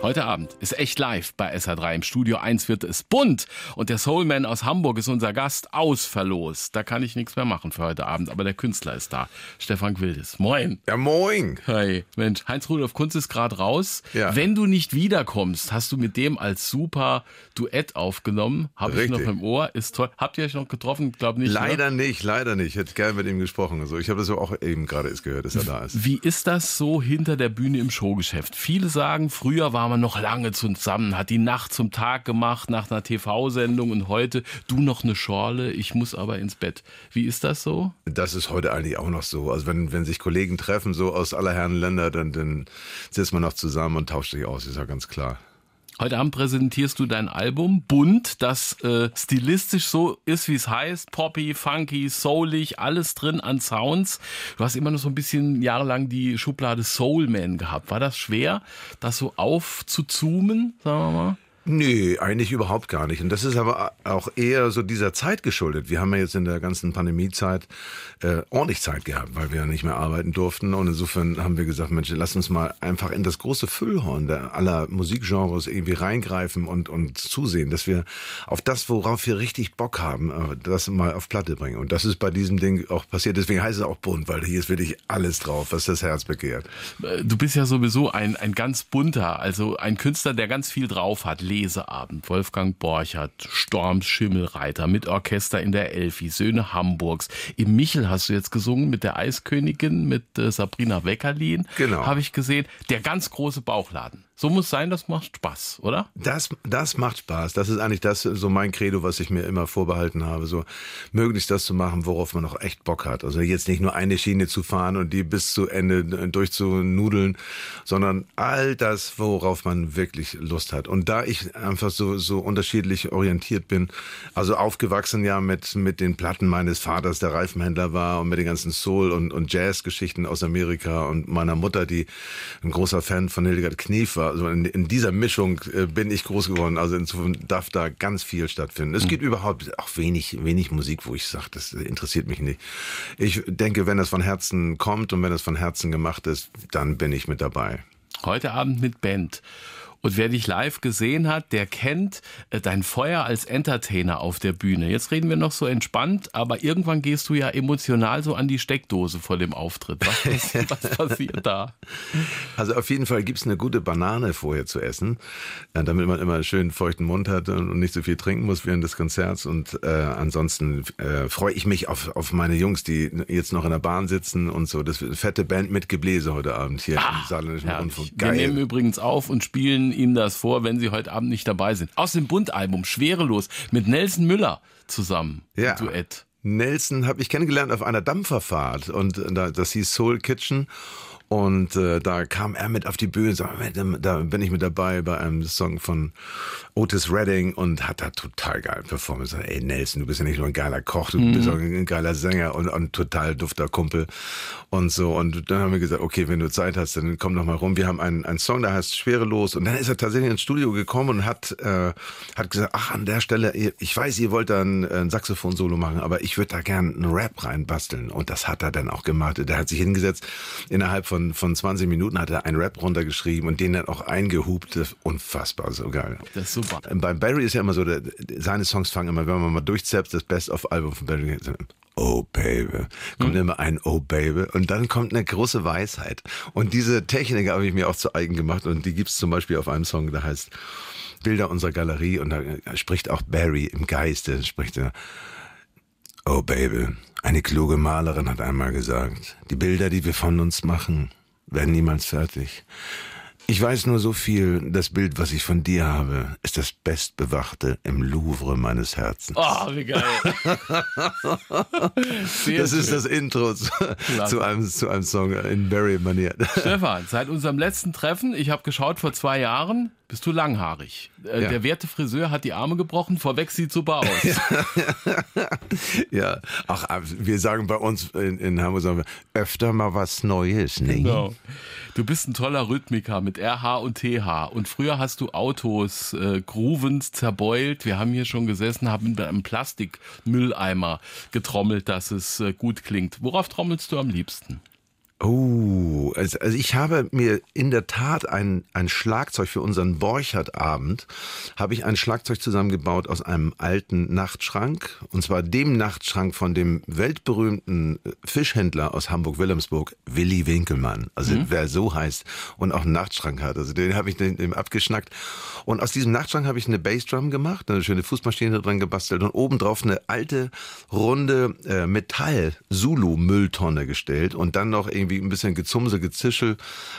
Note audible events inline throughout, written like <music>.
Heute Abend ist echt live bei SH3. Im Studio 1 wird es bunt. Und der Soulman aus Hamburg ist unser Gast ausverlost. Da kann ich nichts mehr machen für heute Abend. Aber der Künstler ist da. Stefan Gwildes. Moin. Ja, moin. Hey, Mensch, Heinz-Rudolf Kunz ist gerade raus. Ja. Wenn du nicht wiederkommst, hast du mit dem als super Duett aufgenommen. Habe ich noch im Ohr. Ist toll. Habt ihr euch noch getroffen? Glaub nicht. ne? Leider nicht, leider nicht. Ich hätte gerne mit ihm gesprochen. Also ich habe das auch eben gerade erst gehört, dass er da ist. Wie ist das so hinter der Bühne im Showgeschäft? Viele sagen, früher war man noch lange zusammen, hat die Nacht zum Tag gemacht nach einer TV-Sendung und heute du noch eine Schorle, ich muss aber ins Bett. Wie ist das so? Das ist heute eigentlich auch noch so. Also wenn, wenn sich Kollegen treffen, so aus aller Herren Länder, dann, dann sitzt man noch zusammen und tauscht sich aus, ist ja ganz klar. Heute Abend präsentierst du dein Album Bunt, das äh, stilistisch so ist, wie es heißt. Poppy, funky, soulig, alles drin an Sounds. Du hast immer noch so ein bisschen jahrelang die Schublade Soulman gehabt. War das schwer, das so aufzuzoomen, sagen wir mal? Nee, eigentlich überhaupt gar nicht. Und das ist aber auch eher so dieser Zeit geschuldet. Wir haben ja jetzt in der ganzen Pandemiezeit äh, ordentlich Zeit gehabt, weil wir ja nicht mehr arbeiten durften. Und insofern haben wir gesagt, Mensch, lass uns mal einfach in das große Füllhorn der aller Musikgenres irgendwie reingreifen und, und zusehen, dass wir auf das, worauf wir richtig Bock haben, äh, das mal auf Platte bringen. Und das ist bei diesem Ding auch passiert. Deswegen heißt es auch bunt, weil hier ist wirklich alles drauf, was das Herz begehrt. Äh, Du bist ja sowieso ein, ein ganz bunter, also ein Künstler, der ganz viel drauf hat. Leseabend, Wolfgang Borchert, Storms Schimmelreiter mit Orchester in der Elfi, Söhne Hamburgs. Im Michel hast du jetzt gesungen mit der Eiskönigin, mit äh, Sabrina Weckerlin. Genau. Habe ich gesehen. Der ganz große Bauchladen. So muss sein, das macht Spaß, oder? Das, das macht Spaß. Das ist eigentlich das, so mein Credo, was ich mir immer vorbehalten habe, so möglichst das zu machen, worauf man auch echt Bock hat. Also jetzt nicht nur eine Schiene zu fahren und die bis zu Ende durchzunudeln, sondern all das, worauf man wirklich Lust hat. Und da ich einfach so, so unterschiedlich orientiert bin, also aufgewachsen ja mit, mit den Platten meines Vaters, der Reifenhändler war und mit den ganzen Soul- und, und Jazz-Geschichten aus Amerika und meiner Mutter, die ein großer Fan von Hildegard Knief war. Also in, in dieser Mischung äh, bin ich groß geworden. Also insofern darf da ganz viel stattfinden. Es gibt überhaupt auch wenig, wenig Musik, wo ich sage, das interessiert mich nicht. Ich denke, wenn das von Herzen kommt und wenn das von Herzen gemacht ist, dann bin ich mit dabei. Heute Abend mit Band. Und wer dich live gesehen hat, der kennt äh, dein Feuer als Entertainer auf der Bühne. Jetzt reden wir noch so entspannt, aber irgendwann gehst du ja emotional so an die Steckdose vor dem Auftritt. Was, <laughs> was, was passiert da? Also auf jeden Fall gibt's eine gute Banane vorher zu essen, äh, damit man immer einen schönen feuchten Mund hat und nicht so viel trinken muss während des Konzerts. Und äh, ansonsten äh, freue ich mich auf, auf meine Jungs, die jetzt noch in der Bahn sitzen und so. Das fette Band mit Gebläse heute Abend hier im Saarländischen. Rundfunk. Wir nehmen übrigens auf und spielen Ihnen das vor, wenn Sie heute Abend nicht dabei sind. Aus dem Bundalbum Schwerelos mit Nelson Müller zusammen. Ja. Duett. Nelson habe ich kennengelernt auf einer Dampferfahrt und äh, da, das hieß Soul Kitchen. Und äh, da kam er mit auf die Bühne, so, da bin ich mit dabei bei einem Song von Otis Redding und hat da total geil performt. Sag, Ey Nelson, du bist ja nicht nur ein geiler Koch, du bist auch ein geiler Sänger und, und total dufter Kumpel und so. Und dann haben wir gesagt, okay, wenn du Zeit hast, dann komm doch mal rum. Wir haben einen, einen Song, der heißt Schwerelos. Und dann ist er tatsächlich ins Studio gekommen und hat, äh, hat gesagt, ach, an der Stelle, ich weiß, ihr wollt da ein, ein Saxophon-Solo machen, aber ich würde da gern einen Rap reinbasteln. Und das hat er dann auch gemacht. Der hat sich hingesetzt, innerhalb von, von 20 Minuten hat er einen Rap runtergeschrieben und den dann auch eingehupt. Das ist Unfassbar, so geil. Das ist super. Bei Barry ist ja immer so, der, seine Songs fangen immer, wenn man mal durchzappt, das Best-of-Album von Barry, Oh Baby, kommt immer ein Oh Baby und dann kommt eine große Weisheit. Und diese Technik habe ich mir auch zu eigen gemacht und die gibt's zum Beispiel auf einem Song, der heißt Bilder unserer Galerie und da spricht auch Barry im Geiste, spricht er, Oh Baby, eine kluge Malerin hat einmal gesagt, die Bilder, die wir von uns machen, werden niemals fertig. Ich weiß nur so viel, das Bild, was ich von dir habe, ist das bestbewachte im Louvre meines Herzens. Oh, wie geil. <laughs> Das ist das Intro zu, zu, einem, zu einem Song in Barry-Manier. <laughs> Stefan, seit unserem letzten Treffen, ich habe geschaut vor zwei Jahren, bist du langhaarig. Äh, Ja. Der werte Friseur hat die Arme gebrochen, vorweg sieht super aus. <laughs> ja, ach, wir sagen bei uns in, in Hamburg sagen wir, öfter mal was Neues, ne? Genau. Du bist ein toller Rhythmiker mit RH und TH. Und früher hast du Autos äh, groovend zerbeult. Wir haben hier schon gesessen, haben mit einem Plastikmülleimer getrommelt, dass es äh, gut klingt. Worauf trommelst du am liebsten? Oh, also, also ich habe mir in der Tat ein, ein Schlagzeug für unseren Borchert-Abend, habe ich ein Schlagzeug zusammengebaut aus einem alten Nachtschrank, und zwar dem Nachtschrank von dem weltberühmten Fischhändler aus Hamburg-Wilhelmsburg, Willi Winkelmann, also mhm. wer so heißt und auch einen Nachtschrank hat, also den habe ich dem abgeschnackt. Und aus diesem Nachtschrank habe ich eine Bassdrum gemacht, eine schöne Fußmaschine dran gebastelt und obendrauf eine alte, runde äh, Metall-Zulu-Mülltonne gestellt und dann noch irgendwie irgendwie ein bisschen Gezumse, Gezischel,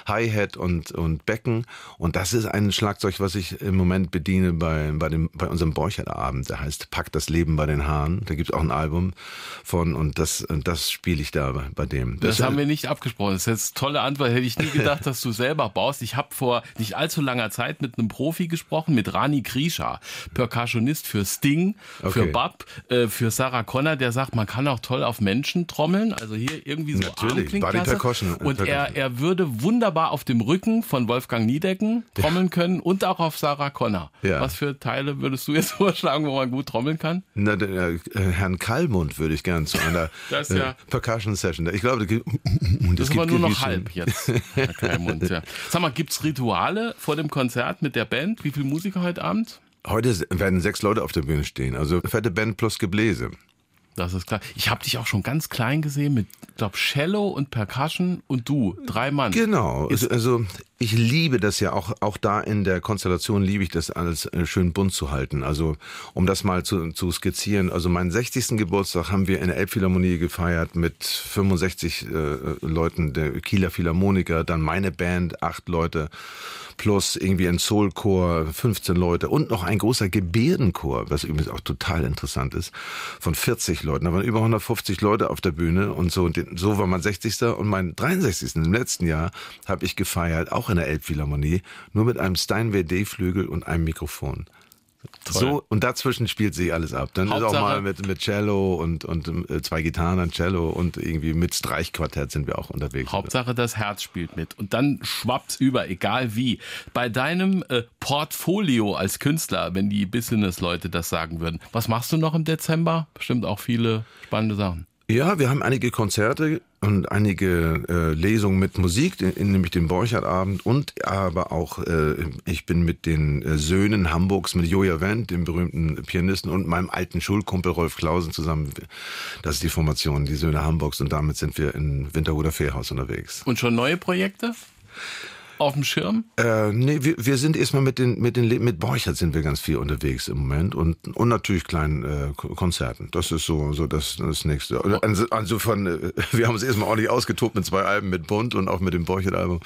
Hi-Hat und, und Becken. Und das ist ein Schlagzeug, was ich im Moment bediene bei, bei, dem, bei unserem Borchert-Abend. Der heißt Pack das Leben bei den Haaren. Da gibt es auch ein Album von und das, das spiele ich da bei, bei dem. Das, das haben wir nicht abgesprochen. Das ist jetzt eine tolle Antwort. Hätte ich nie gedacht, <laughs> dass du selber baust. Ich habe vor nicht allzu langer Zeit mit einem Profi gesprochen, mit Rani Krisha, Percussionist für Sting, okay. für Bab, äh, für Sarah Connor, der sagt, man kann auch toll auf Menschen trommeln. Also hier irgendwie so Natürlich, Body Percussion. Und er, er würde wunderbar auf dem Rücken von Wolfgang Niedecken trommeln ja. können und auch auf Sarah Connor. Ja. Was für Teile würdest du jetzt <laughs> vorschlagen, wo man gut trommeln kann? Na, der, äh, Herrn Kallmund würde ich gerne zu einer <laughs> das, ja. äh, Percussion Session. Ich glaube, <laughs> das, das, das war nur noch halb jetzt, Herr Kallmund. Ja. Sag mal, gibt's Rituale vor dem Konzert mit der Band? Wie viele Musiker heute Abend? Heute werden sechs Leute auf der Bühne stehen, also fette Band plus Gebläse. Das ist klar. Ich habe dich auch schon ganz klein gesehen mit, glaube Cello und Percussion und du, drei Mann. Genau. Ist also ich liebe das ja auch, auch da in der Konstellation liebe ich das alles äh, schön bunt zu halten. Also, um das mal zu, zu skizzieren. Also, meinen 60. Geburtstag haben wir in der Elbphilharmonie gefeiert mit 65 äh, Leuten der Kieler Philharmoniker, dann meine Band, acht Leute, plus irgendwie ein Soulchor, 15 Leute und noch ein großer Gebärdenchor, was übrigens auch total interessant ist, von 40 Leuten. Da waren über 150 Leute auf der Bühne und so, und so war mein 60. und mein 63. im letzten Jahr habe ich gefeiert, auch in der Elbphilharmonie, nur mit einem Steinway D-Flügel und einem Mikrofon. Toll. So, und dazwischen spielt sich alles ab. Dann Hauptsache, ist auch mal mit, mit Cello und, und äh, zwei Gitarren an Cello und irgendwie mit Streichquartett sind wir auch unterwegs. Hauptsache das Herz spielt mit. Und dann schwappt's über, egal wie. Bei deinem äh, Portfolio als Künstler, wenn die Business-Leute das sagen würden, was machst du noch im Dezember? Bestimmt auch viele spannende Sachen. Ja, wir haben einige Konzerte und einige äh, Lesungen mit Musik, in, nämlich den Borchardt-Abend und aber auch, äh, ich bin mit den äh, Söhnen Hamburgs, mit Joja Wendt, dem berühmten Pianisten und meinem alten Schulkumpel Rolf Klausen zusammen. Das ist die Formation, die Söhne Hamburgs und damit sind wir in Winterhuder Fährhaus unterwegs. Und schon neue Projekte? Auf dem Schirm? Äh, nee, wir, wir sind erstmal mit den, mit den, mit Borchert sind wir ganz viel unterwegs im Moment und, und natürlich kleinen äh, Konzerten. Das ist so, so das, das nächste. Also, also von, äh, <laughs> wir haben es erstmal ordentlich ausgetobt mit zwei Alben mit Bund und auch mit dem Borchert-Album.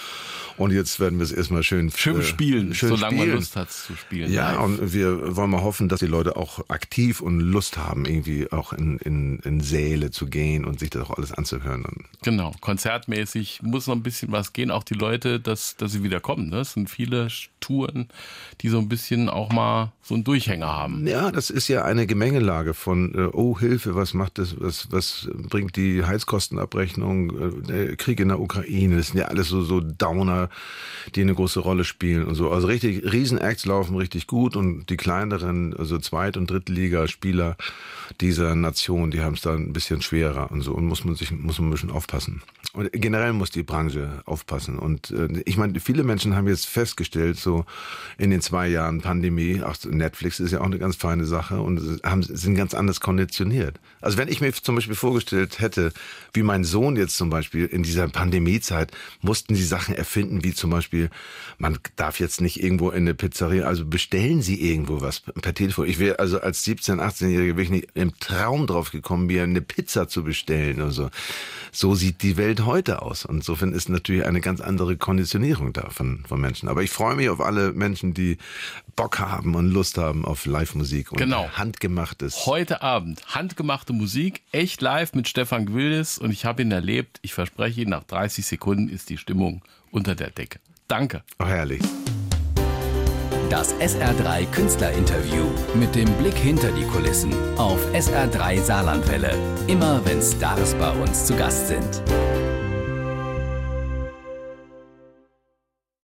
Und jetzt werden wir es erstmal schön, schön äh, spielen, schön solange spielen. man Lust hat zu spielen. Ja, live. und wir wollen mal hoffen, dass die Leute auch aktiv und Lust haben, irgendwie auch in, in, in Säle zu gehen und sich das auch alles anzuhören. Genau, konzertmäßig muss noch ein bisschen was gehen. Auch die Leute, dass dass sie wieder kommen. Ne? Es sind viele Touren, die so ein bisschen auch mal so einen Durchhänger haben. Ja, das ist ja eine Gemengelage von, äh, oh Hilfe, was macht das, was, was bringt die Heizkostenabrechnung, äh, der Krieg in der Ukraine, das sind ja alles so, so Downer, die eine große Rolle spielen und so. Also richtig, Riesenacts laufen richtig gut und die kleineren, also Zweit- und Drittligaspieler dieser Nation, die haben es da ein bisschen schwerer und so und muss man sich, muss man ein bisschen aufpassen. Und generell muss die Branche aufpassen und äh, ich meine, viele Menschen haben jetzt festgestellt, so in den zwei Jahren Pandemie, auch Netflix ist ja auch eine ganz feine Sache und haben, sind ganz anders konditioniert. Also wenn ich mir zum Beispiel vorgestellt hätte, wie mein Sohn jetzt zum Beispiel in dieser Pandemiezeit, mussten sie Sachen erfinden, wie zum Beispiel, man darf jetzt nicht irgendwo in eine Pizzeria, also bestellen sie irgendwo was per Telefon. Ich wäre also als 17, 18-Jähriger wäre ich nicht im Traum drauf gekommen, mir eine Pizza zu bestellen oder so. So sieht die Welt heute aus. Und insofern ist natürlich eine ganz andere Konditionierung da von, von Menschen. Aber ich freue mich auf alle Menschen, die Bock haben und Lust haben auf Live-Musik und genau. handgemachtes. Heute Abend handgemachte Musik, echt live mit Stefan Gwildes und ich habe ihn erlebt. Ich verspreche Ihnen, nach 30 Sekunden ist die Stimmung unter der Decke. Danke. Oh, herrlich. Das SR3 Künstlerinterview mit dem Blick hinter die Kulissen auf SR3 Saarlandwelle. Immer wenn Stars bei uns zu Gast sind.